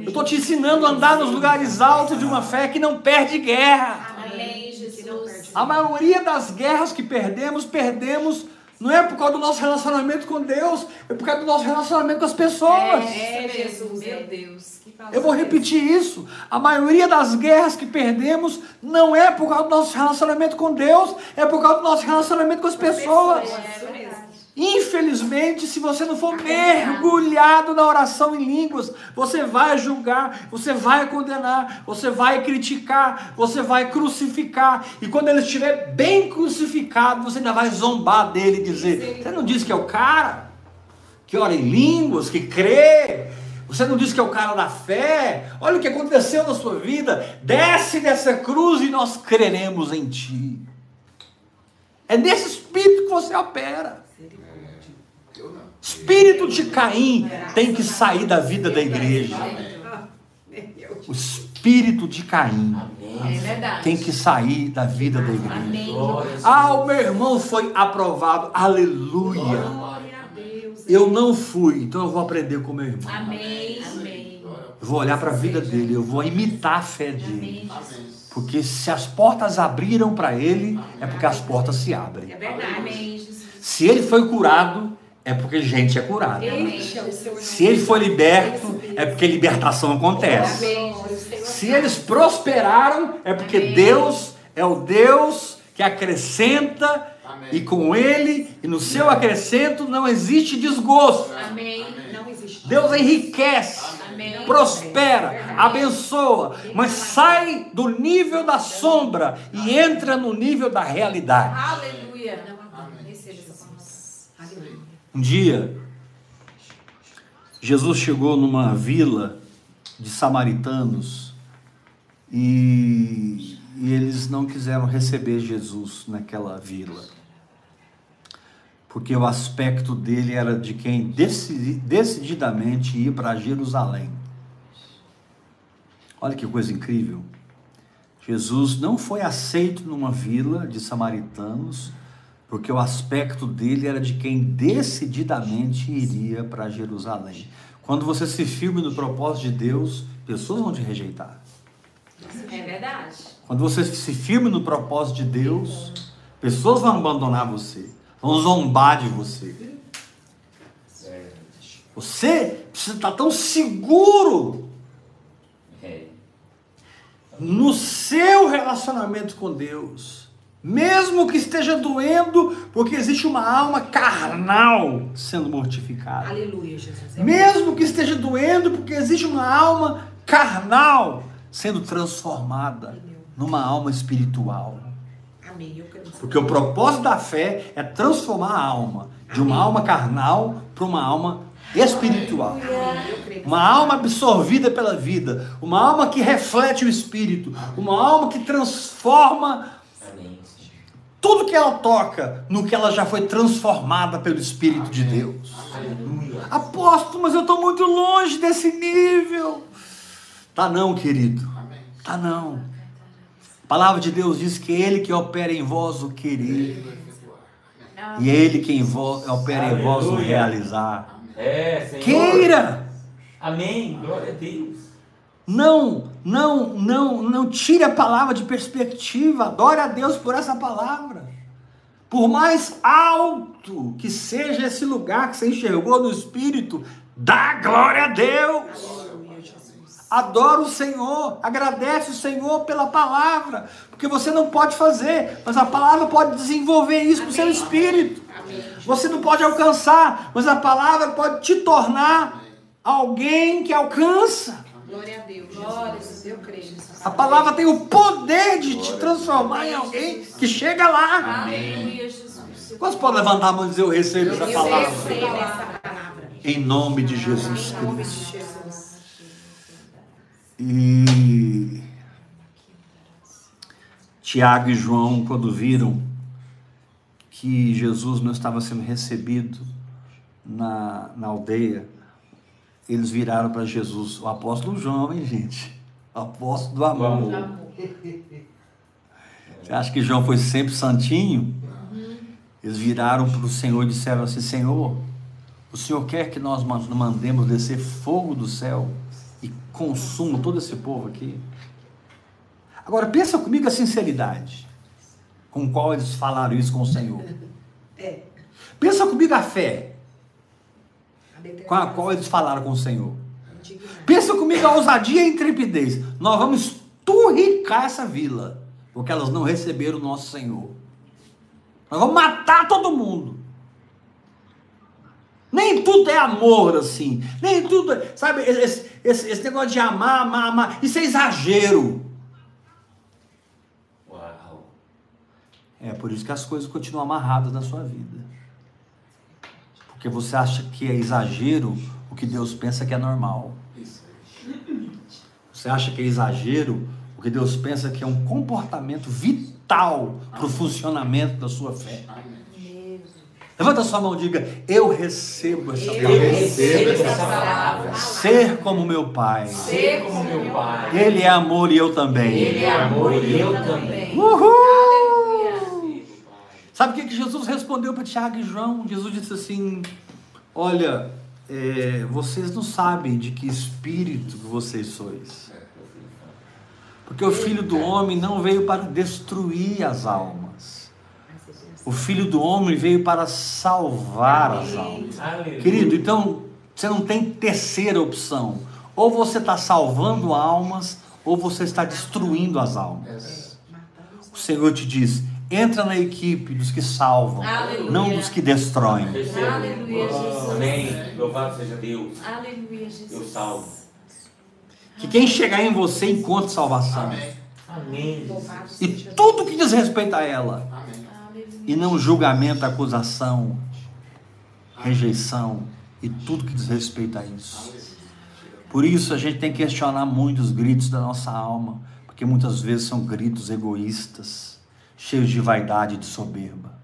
Eu estou te ensinando a andar nos lugares altos de uma fé que não perde guerra. Amém, Jesus. A maioria das guerras que perdemos, perdemos não é por causa do nosso relacionamento com Deus, é por causa do nosso relacionamento com as pessoas. É, Jesus, meu Deus. Eu vou repetir isso. A maioria das guerras que perdemos não é por causa do nosso relacionamento com Deus, é por causa do nosso relacionamento com as pessoas. Isso mesmo. Infelizmente, se você não for mergulhado na oração em línguas, você vai julgar, você vai condenar, você vai criticar, você vai crucificar. E quando ele estiver bem crucificado, você ainda vai zombar dele e dizer: Você não disse que é o cara que ora em línguas, que crê? Você não disse que é o cara da fé? Olha o que aconteceu na sua vida. Desce dessa cruz e nós creremos em ti. É nesse espírito que você opera. Espírito de Caim tem que sair da vida da igreja. O espírito de Caim tem que sair da vida da igreja. Ah, o meu irmão foi aprovado. Aleluia. Eu não fui, então eu vou aprender com meu irmão. Eu vou olhar para a vida dele, eu vou imitar a fé dele. Porque se as portas abriram para ele, é porque as portas se abrem. É. Se ele foi curado, é porque gente é curada. Seu Se ele foi liberto, é porque libertação acontece. Se eles prosperaram, é porque. Deus é o Deus que acrescenta, e com ele e no seu acrescento não existe desgosto. Deus enriquece, prospera, abençoa, mas sai do nível da sombra e entra no nível da realidade. Aleluia. Um dia, Jesus chegou numa vila de samaritanos e, e eles não quiseram receber Jesus naquela vila. Porque o aspecto dele era de quem decidi- decididamente ia para Jerusalém. Olha que coisa incrível. Jesus não foi aceito numa vila de samaritanos, porque o aspecto dele era de quem decididamente iria para Jerusalém. Quando você se firme no propósito de Deus, pessoas vão te rejeitar. É verdade. Quando você se firme no propósito de Deus, pessoas vão abandonar você, vão zombar de você. Você precisa estar tão seguro É. no seu relacionamento com Deus, mesmo que esteja doendo, porque existe uma alma carnal sendo mortificada. Aleluia, Jesus. É Mesmo que esteja doendo, porque existe uma alma carnal sendo transformada numa alma espiritual. Porque o propósito da fé é transformar a alma de uma alma carnal para uma alma espiritual. Uma alma absorvida pela vida, uma alma que reflete o espírito, uma alma que transforma. Tudo que ela toca no que ela já foi transformada pelo espírito de Deus. Aleluia. Apóstolo, mas eu estou muito longe desse nível. Tá não, querido. Amém. Ah, não. A palavra de Deus diz que Ele que opera em vós o querer. E é Ele que em vós, opera em vós o realizar. É, Senhor. Queira! Amém. Glória a Deus. Não, não, não, não tire a palavra de perspectiva. Adore a Deus por essa palavra. Por mais alto que seja esse lugar que você enxergou no Espírito, dá glória a Deus. Adora o Senhor, agradece o Senhor pela palavra, porque você não pode fazer, mas a palavra pode desenvolver isso no seu espírito. Você não pode alcançar, mas a palavra pode te tornar alguém que alcança. Glória a Deus, Glória a Jesus. Eu creio. A palavra tem o poder de te transformar em alguém que chega lá. Jesus. Quantos podem levantar a mão e dizer: Eu recebo essa Eu palavra? recebo essa palavra. Em nome de Jesus Em nome de Cristo. E Tiago e João, quando viram que Jesus não estava sendo recebido na, na aldeia, eles viraram para Jesus, o apóstolo João, hein, gente? O apóstolo do amor. Você acha que João foi sempre santinho? Eles viraram para o Senhor e disseram assim: Senhor, o Senhor quer que nós man- mandemos descer fogo do céu e consuma todo esse povo aqui? Agora, pensa comigo a sinceridade com qual eles falaram isso com o Senhor. É. Pensa comigo a fé com a qual eles falaram com o Senhor. Pensa comigo a ousadia e a intrepidez. Nós vamos turricar essa vila, porque elas não receberam o nosso Senhor. Nós vamos matar todo mundo. Nem tudo é amor assim. Nem tudo, é- sabe, esse, esse- esse negócio de amar, amar, amar, isso é exagero. Uau. É por isso que as coisas continuam amarradas na sua vida. Porque você acha que é exagero o que Deus pensa que é normal. Isso. Você acha que é exagero o que Deus pensa que é um comportamento vital para o funcionamento da sua fé? Amém. Levanta sua mão e diga: Eu recebo essa Eu palavra. recebo essa essa palavra. Ser como meu Pai. Ser como meu Pai. Ele é amor e eu também. Ele é amor e eu também. Uhul! Sabe o que, Jesus respondeu para Tiago e João? Jesus disse assim: Olha, é, vocês não sabem de que espírito vocês sois. Porque o filho do homem não veio para destruir as almas. O filho do homem veio para salvar as almas. Querido, então você não tem terceira opção. Ou você está salvando almas, ou você está destruindo as almas. O Senhor te diz: entra na equipe dos que salvam, Aleluia. não dos que destroem. Aleluia, Jesus. Amém. Louvado seja Deus. Aleluia, Jesus. Eu salvo. Que quem chegar em você encontre salvação. Amém. E tudo que diz respeito a ela. Amém. E não julgamento, acusação, rejeição e tudo que diz respeito a isso. Por isso a gente tem que questionar muito os gritos da nossa alma, porque muitas vezes são gritos egoístas, cheios de vaidade e de soberba.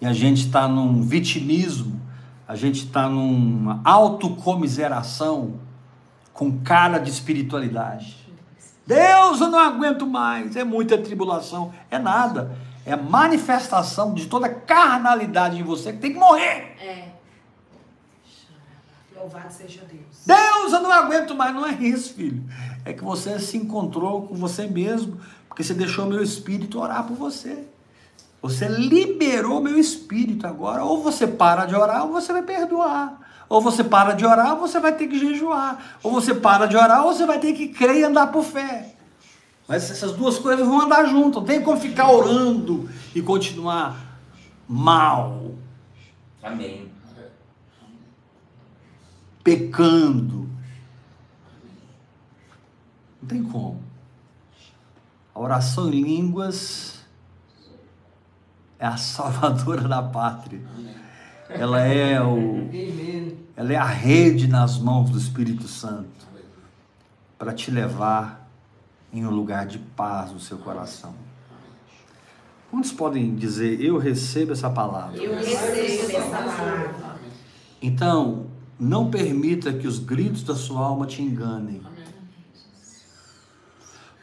E a gente está num vitimismo, a gente está numa autocomiseração com cara de espiritualidade. Deus, eu não aguento mais, é muita tribulação, é nada. É manifestação de toda carnalidade em você que tem que morrer. É. Louvado seja Deus. Deus, eu não aguento mais. Não é isso, filho. É que você se encontrou com você mesmo, porque você deixou meu espírito orar por você. Você liberou meu espírito agora. Ou você para de orar, ou você vai perdoar. Ou você para de orar, ou você vai ter que jejuar. Ou você para de orar, ou você vai ter que crer e andar por fé. Mas essas duas coisas vão andar juntas. Não tem como ficar orando e continuar mal, Amém. pecando. Não tem como. A oração em línguas é a salvadora da pátria. Ela é o ela é a rede nas mãos do Espírito Santo para te levar em um lugar de paz no seu coração. Quantos podem dizer eu recebo essa palavra? Eu recebo essa palavra. Então, não permita que os gritos da sua alma te enganem.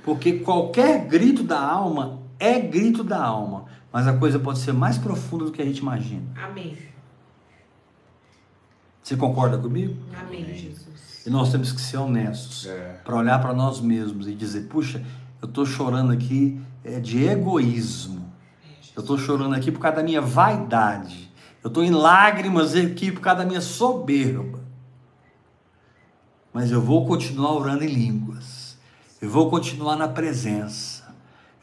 Porque qualquer grito da alma é grito da alma. Mas a coisa pode ser mais profunda do que a gente imagina. Amém. Você concorda comigo? Amém, Jesus. E nós temos que ser honestos É. para olhar para nós mesmos e dizer: puxa, eu estou chorando aqui é, de egoísmo. Eu estou chorando aqui por causa da minha vaidade. Eu estou em lágrimas aqui por causa da minha soberba. Mas eu vou continuar orando em línguas. Eu vou continuar na presença.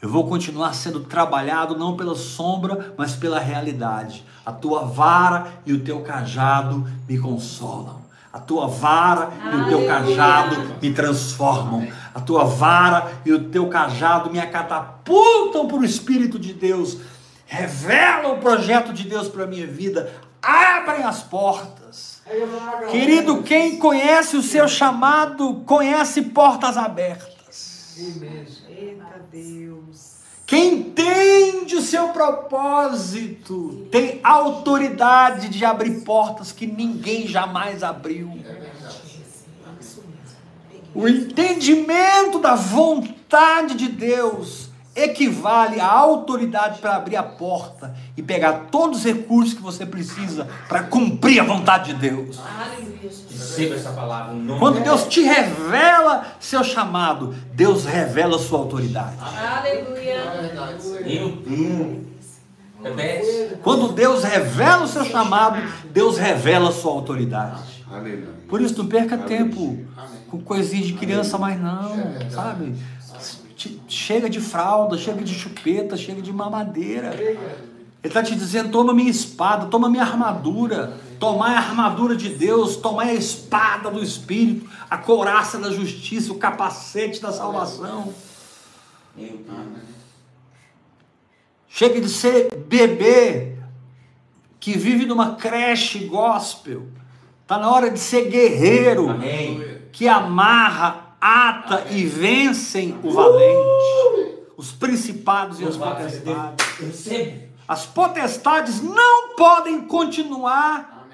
Eu vou continuar sendo trabalhado não pela sombra, mas pela realidade. A tua vara e o teu cajado me consolam. A tua vara e o teu cajado me transformam. A tua vara e o teu cajado me catapultam para o Espírito de Deus. Revelam o projeto de Deus para a minha vida. Abrem as portas. Querido, quem conhece o seu chamado, conhece portas abertas. Eita Deus. Quem entende o seu propósito tem autoridade de abrir portas que ninguém jamais abriu. Mesmo. O entendimento da vontade de Deus equivale à autoridade para abrir a porta e pegar todos os recursos que você precisa para cumprir a vontade de Deus. Receba essa palavra Quando de Deus te revela seu chamado, Deus revela sua autoridade. Aleluia. Quando Deus revela o seu chamado, Deus revela sua autoridade. Por isso, não perca tempo com coisinha de criança mais não, sabe? Che- Chega de fralda, chega de chupeta, chega de mamadeira. Ele está te dizendo: toma minha espada, toma minha armadura. Tomai a armadura de Deus, tomai a espada do Espírito, a couraça da justiça, o capacete da salvação. Chega de ser bebê que vive numa creche gospel. Está na hora de ser guerreiro Amém. que amarra, ata e vencem o valente. Os principados e as potestades. As potestades não podem continuar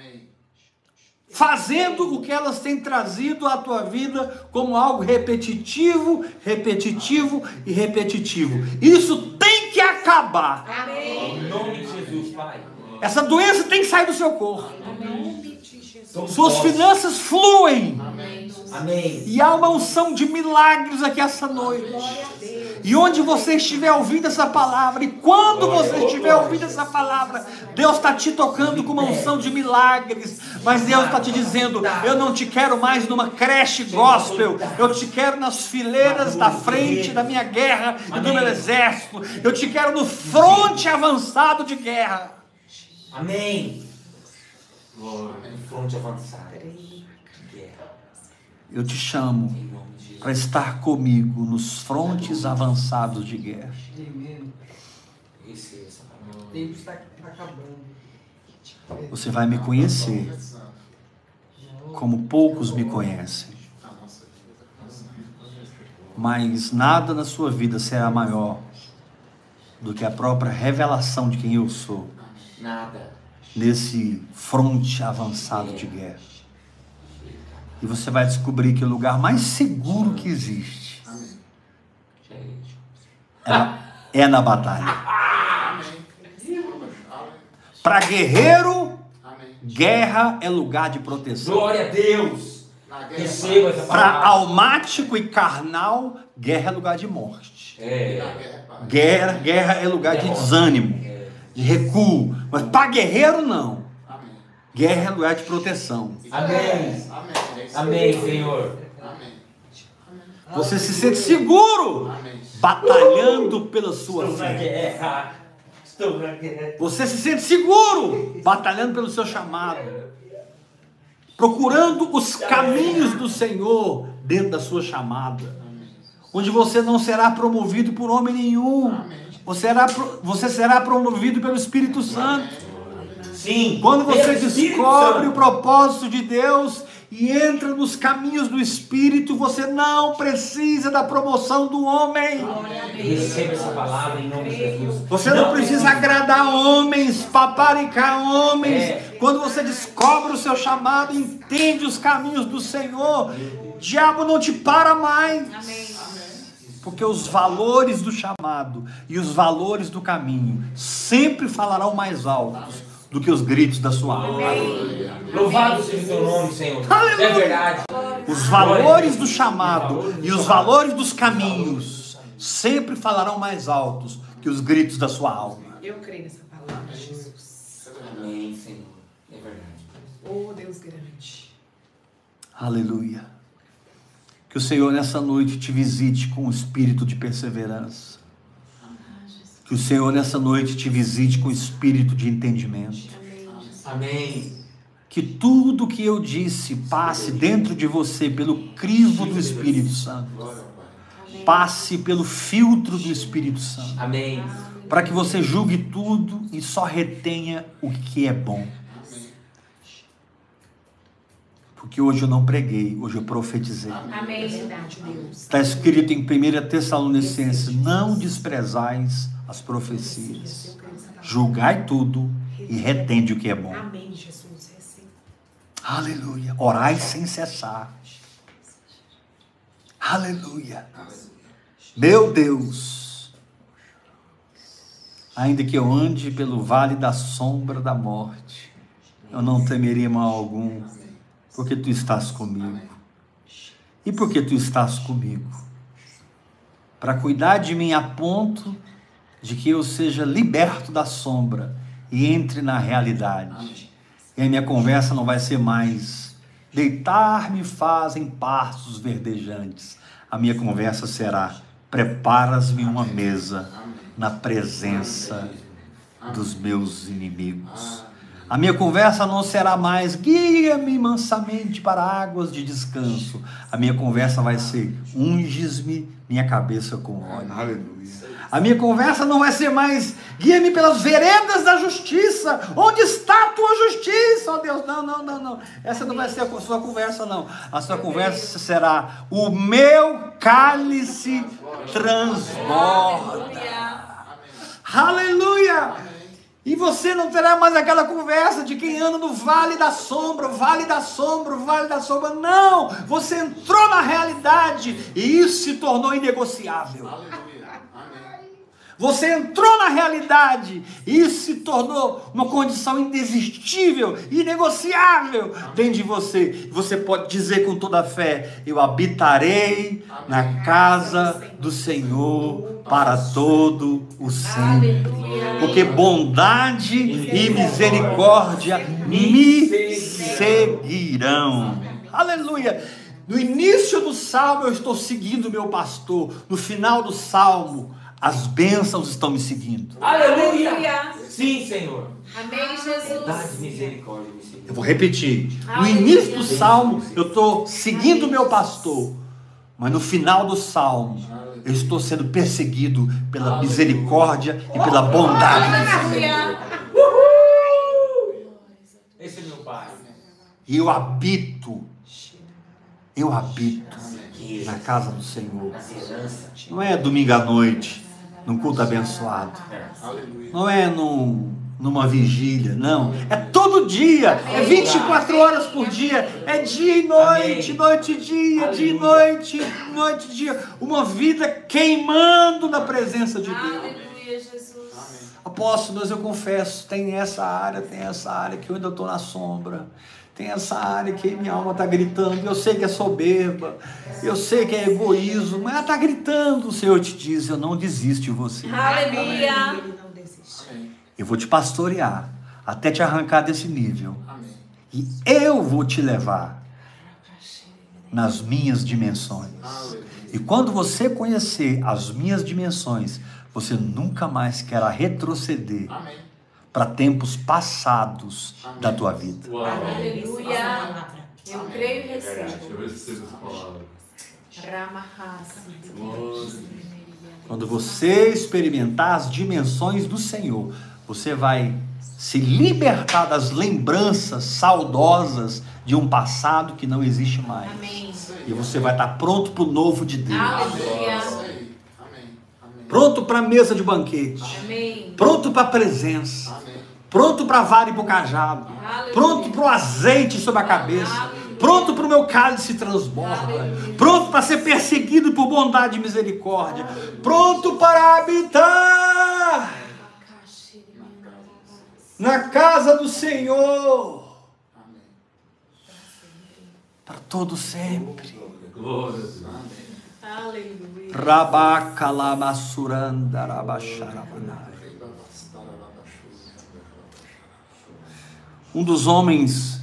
fazendo o que elas têm trazido à tua vida como algo repetitivo, repetitivo e repetitivo. Isso tem que acabar. Em nome de Jesus, Pai. Essa doença tem que sair do seu corpo. Somos Suas finanças fluem. Amém. E há uma unção de milagres aqui essa noite. Glória a Deus. E onde você estiver ouvindo essa palavra, e quando você estiver ouvindo essa palavra, Deus está te tocando com uma unção de milagres. Mas Deus está te dizendo: Eu não te quero mais numa creche gospel, eu te quero nas fileiras da frente da minha guerra e do meu exército, eu te quero no fronte avançado de guerra. Amém. Glória. Fronte avançada. Eu te chamo para estar comigo nos frontes avançados de guerra. Você vai me conhecer como poucos me conhecem. Mas nada na sua vida será maior do que a própria revelação de quem eu sou Nada. nesse fronte avançado de guerra. E você vai descobrir que o lugar mais seguro que existe é na, é na batalha. Para guerreiro, guerra é lugar de proteção. Glória a Deus. Para almático e carnal, guerra é lugar de morte. É. Guerra, guerra é lugar de desânimo, de recuo. Mas para guerreiro, não. Guerra é lugar de proteção. Amém. Amém, Senhor. Você se sente seguro batalhando pela sua Estou na fé. guerra. Estou na guerra. Você se sente seguro batalhando pelo seu chamado. Procurando os caminhos do Senhor dentro da sua chamada. Onde você não será promovido por homem nenhum. Você será, você será promovido pelo Espírito Santo. Sim. Quando você descobre o propósito de Deus e entra nos caminhos do Espírito, você não precisa da promoção do homem. Receba essa palavra em nome de Jesus. Você não precisa agradar homens, paparicar homens. É. Quando você descobre o seu chamado, entende os caminhos do Senhor, o diabo não te para mais. Porque os valores do chamado e os valores do caminho sempre falarão mais altos do que os gritos da sua alma. Louvado seja o teu nome, Senhor. Aleluia. É verdade. Os valores do chamado e os valores dos caminhos sempre falarão mais altos que os gritos da sua alma. Eu creio nessa palavra, Jesus. Amém, Senhor. É verdade. Oh, Deus grande. Aleluia. Que o Senhor nessa noite te visite com o espírito de perseverança. Que o Senhor nessa noite te visite com o espírito de entendimento. Amém. Que tudo que eu disse passe dentro de você pelo crivo do Espírito Santo. Passe pelo filtro do Espírito Santo. Amém. Para que você julgue tudo e só retenha o que é bom. Porque hoje eu não preguei, hoje eu profetizei. Amém. Está escrito em 1 Tessalonicenses: Não desprezais as profecias, julgai tudo e retende o que é bom. Amém, Jesus. Aleluia. Orai sem cessar. Aleluia. Meu Deus. Ainda que eu ande pelo vale da sombra da morte, eu não temeria mal algum, porque tu estás comigo. E porque tu estás comigo? Para cuidar de mim a ponto de que eu seja liberto da sombra e entre na realidade. E a minha conversa não vai ser mais deitar-me fazem pastos verdejantes. A minha conversa será preparas-me uma mesa na presença dos meus inimigos. A minha conversa não será mais guia-me mansamente para águas de descanso. A minha conversa vai ser unges-me minha cabeça com óleo. Aleluia. A minha conversa não vai ser mais guia-me pelas veredas da justiça. Onde está a tua justiça, ó Deus? Não, não, não, não. Essa não vai ser a sua conversa, não. A sua conversa será: o meu cálice transborda. Aleluia! E você não terá mais aquela conversa de quem anda no vale da sombra, vale da sombra, vale da sombra. Não! Você entrou na realidade e isso se tornou inegociável. Você entrou na realidade e isso se tornou uma condição indesistível, inegociável dentro de você. Você pode dizer com toda a fé: Eu habitarei na casa do Senhor para todo o sempre. Porque bondade e misericórdia me seguirão. Aleluia. No início do salmo eu estou seguindo o meu pastor. No final do salmo, as bênçãos estão me seguindo. Aleluia. Aleluia. Sim, Senhor. Amém, Dá Jesus. misericórdia. Eu vou repetir. No início do salmo, eu estou seguindo o meu pastor. Mas no final do salmo, eu estou sendo perseguido pela misericórdia e pela bondade. do Senhor. Aleluia. Esse é meu Pai. E eu habito, eu habito na casa do Senhor. Não é domingo à noite, num culto abençoado. Aleluia. Não é num, numa vigília, não. É todo dia. É 24 horas por dia. É dia e noite, noite e dia, dia e noite, noite e dia. Uma vida queimando na presença de Deus. Aleluia, Jesus. Apóstolo, mas eu confesso, tem essa área, tem essa área que eu ainda estou na sombra. Tem essa área que minha alma está gritando. Eu sei que é soberba, eu sei que é egoísmo, mas ela está gritando. O Senhor te diz: Eu não desisto de você. Aleluia. Ele não desiste. Eu vou te pastorear até te arrancar desse nível. Amém. E eu vou te levar nas minhas dimensões. E quando você conhecer as minhas dimensões, você nunca mais querá retroceder Amém. Para tempos passados da tua vida. Aleluia. Eu creio e É recebo. eu recebo essa palavra. Quando você experimentar as dimensões do Senhor, você vai se libertar das lembranças saudosas de um passado que não existe mais. Amém. E você vai estar pronto para o novo de Deus. Aleluia. Isso aí. Amém. Amém. Pronto para a mesa de banquete. Amém. Pronto para a presença. Amém. Pronto para a vara e para o cajado. Aleluia. Pronto para o azeite sobre a cabeça. Aleluia. pronto para o meu cálice transborda, pronto para ser perseguido por bondade e misericórdia, pronto para habitar na casa do Senhor para todo sempre. Glória a Deus. Um dos homens,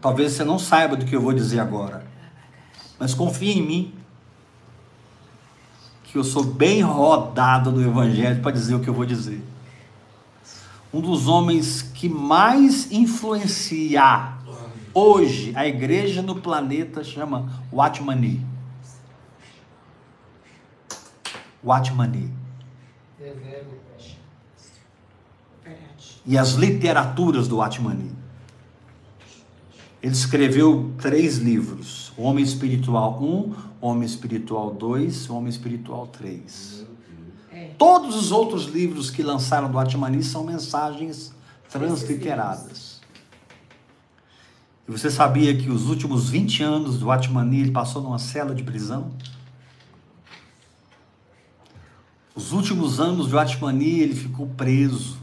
talvez você não saiba do que eu vou dizer agora, mas confie em mim, que eu sou bem rodado no Evangelho para dizer o que eu vou dizer. Um dos homens que mais influencia hoje a igreja no planeta chama Watmani. Watmani. E as literaturas do Watmani. Ele escreveu três livros: Homem Espiritual 1, O Homem Espiritual 2, O Homem Espiritual 3. Todos os outros livros que lançaram do Atmani são mensagens transliteradas. E você sabia que os últimos 20 anos do Atmani ele passou numa cela de prisão? Os últimos anos do Atmani ele ficou preso.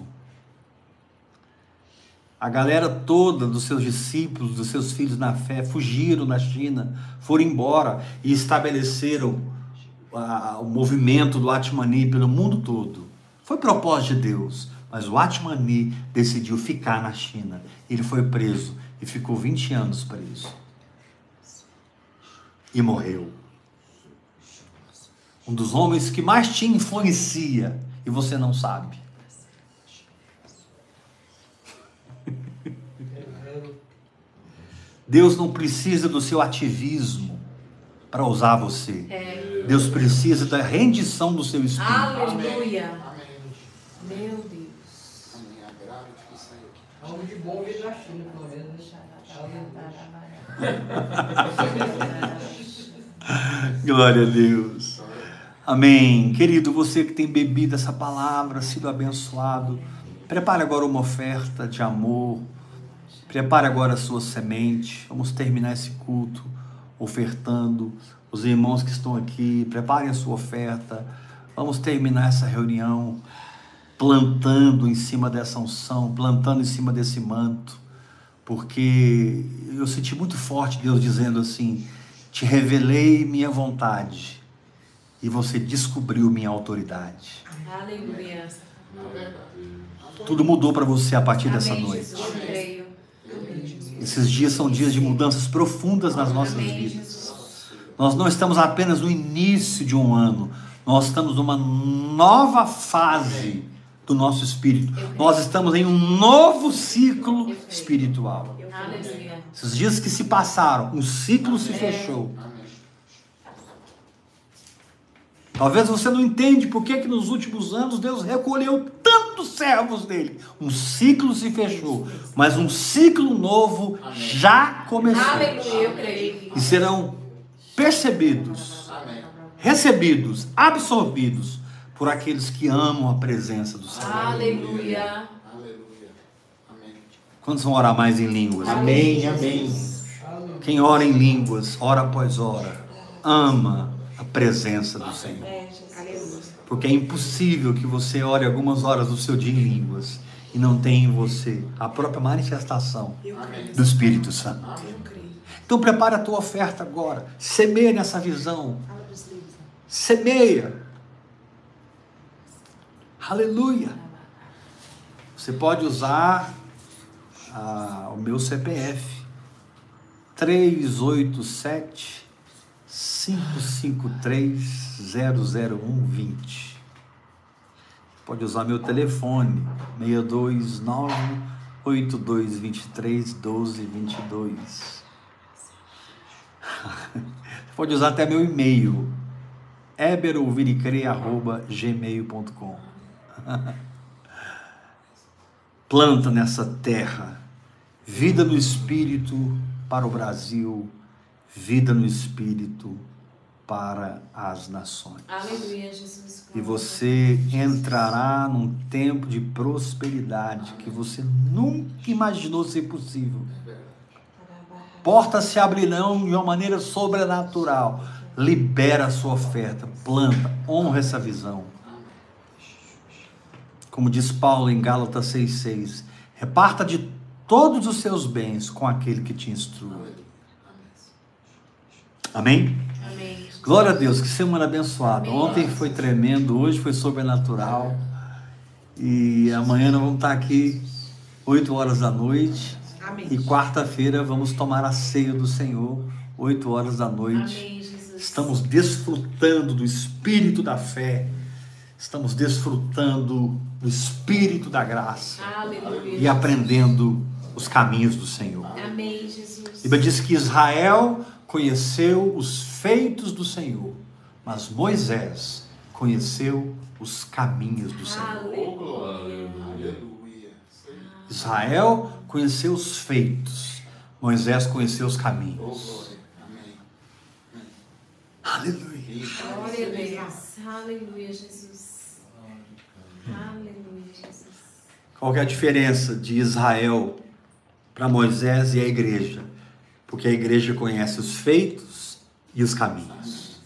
A galera toda dos seus discípulos, dos seus filhos na fé, fugiram da China, foram embora e estabeleceram o movimento do Atmani pelo mundo todo. Foi propósito de Deus, mas o Atmani decidiu ficar na China. Ele foi preso e ficou 20 anos preso. E morreu. Um dos homens que mais te influencia e você não sabe. Deus não precisa do seu ativismo para usar você. É. Deus precisa da rendição do seu espírito. Aleluia. Meu Deus. Amém. Agrave que saiu aqui. Algo de bom veio da China, pelo menos. Glória a Deus. Amém. Querido, você que tem bebido essa palavra, sido abençoado, prepare agora uma oferta de amor. Prepare agora a sua semente. Vamos terminar esse culto ofertando. Os irmãos que estão aqui, preparem a sua oferta. Vamos terminar essa reunião plantando em cima dessa unção, plantando em cima desse manto, porque eu senti muito forte Deus dizendo assim: Te revelei minha vontade e você descobriu minha autoridade. Aleluia. Tudo mudou para você a partir dessa Amém, noite. Eu creio. Esses dias são dias de mudanças profundas nas nossas Amém, vidas. Nós não estamos apenas no início de um ano, nós estamos numa nova fase do nosso espírito. Nós estamos em um novo ciclo espiritual. Esses dias que se passaram, um ciclo se fechou. Talvez você não entende por que, que nos últimos anos Deus recolheu tantos servos dele. Um ciclo se fechou, mas um ciclo novo já começou. E serão percebidos, recebidos, absorvidos por aqueles que amam a presença do Senhor. Aleluia. Aleluia. Amém. Quantos vão orar mais em línguas? Amém, amém. Quem ora em línguas, hora após hora, ama a presença do Senhor. É. Porque é impossível que você ore algumas horas do seu dia em línguas e não tenha em você a própria manifestação do Espírito Santo. Eu creio. Então prepare a tua oferta agora. Semeia nessa visão. Semeia. Aleluia. Você pode usar ah, o meu CPF 387 553 00120. Pode usar meu telefone 629 8223 1222. Pode usar até meu e-mail eberouviricre.gmail.com Planta nessa terra vida no Espírito para o Brasil, vida no Espírito para as nações. Aleluia, Jesus. E você entrará num tempo de prosperidade que você nunca imaginou ser possível. Portas se abrirão de uma maneira sobrenatural. Libera a sua oferta, planta, honra essa visão. Como diz Paulo em Gálatas 6,6: reparta de todos os seus bens com aquele que te instrui. Amém? Amém. Glória a Deus, que semana abençoada. Ontem foi tremendo, hoje foi sobrenatural. E amanhã nós vamos estar aqui 8 horas da noite. Amém. E quarta-feira vamos tomar a ceia do Senhor, 8 horas da noite. Amém. Estamos desfrutando do espírito da fé. Estamos desfrutando do espírito da graça Aleluia. e aprendendo os caminhos do Senhor. Amém, Jesus. A Bíblia diz que Israel conheceu os feitos do Senhor, mas Moisés conheceu os caminhos do Senhor. Aleluia. Aleluia. Israel conheceu os feitos, Moisés conheceu os caminhos. Amém. Aleluia. Glória a Deus. Aleluia, Jesus. Aleluia, Jesus. Qual é a diferença de Israel para Moisés e a igreja? Porque a igreja conhece os feitos e os caminhos.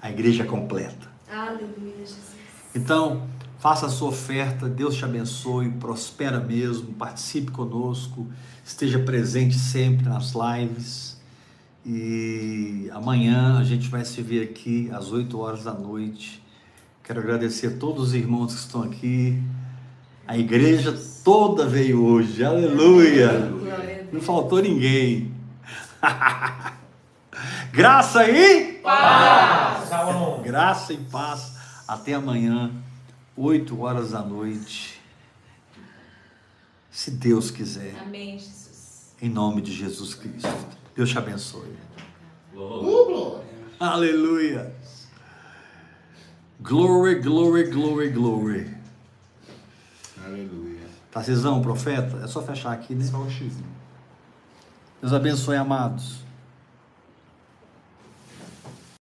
A igreja é completa. Aleluia, Jesus. Então, faça a sua oferta, Deus te abençoe, prospera mesmo, participe conosco, esteja presente sempre nas lives. E amanhã a gente vai se ver aqui às 8 horas da noite. Quero agradecer a todos os irmãos que estão aqui. A igreja toda veio hoje, aleluia! Não faltou ninguém. Graça e Salomão. Graça e paz. Até amanhã, 8 horas da noite. Se Deus quiser, Amém, Jesus. em nome de Jesus Cristo. Deus te abençoe. Glória. Aleluia. Glory, glory, glory, glory. Aleluia. Tarcisão, profeta, é só fechar aqui, né? Só o X. Deus abençoe, amados.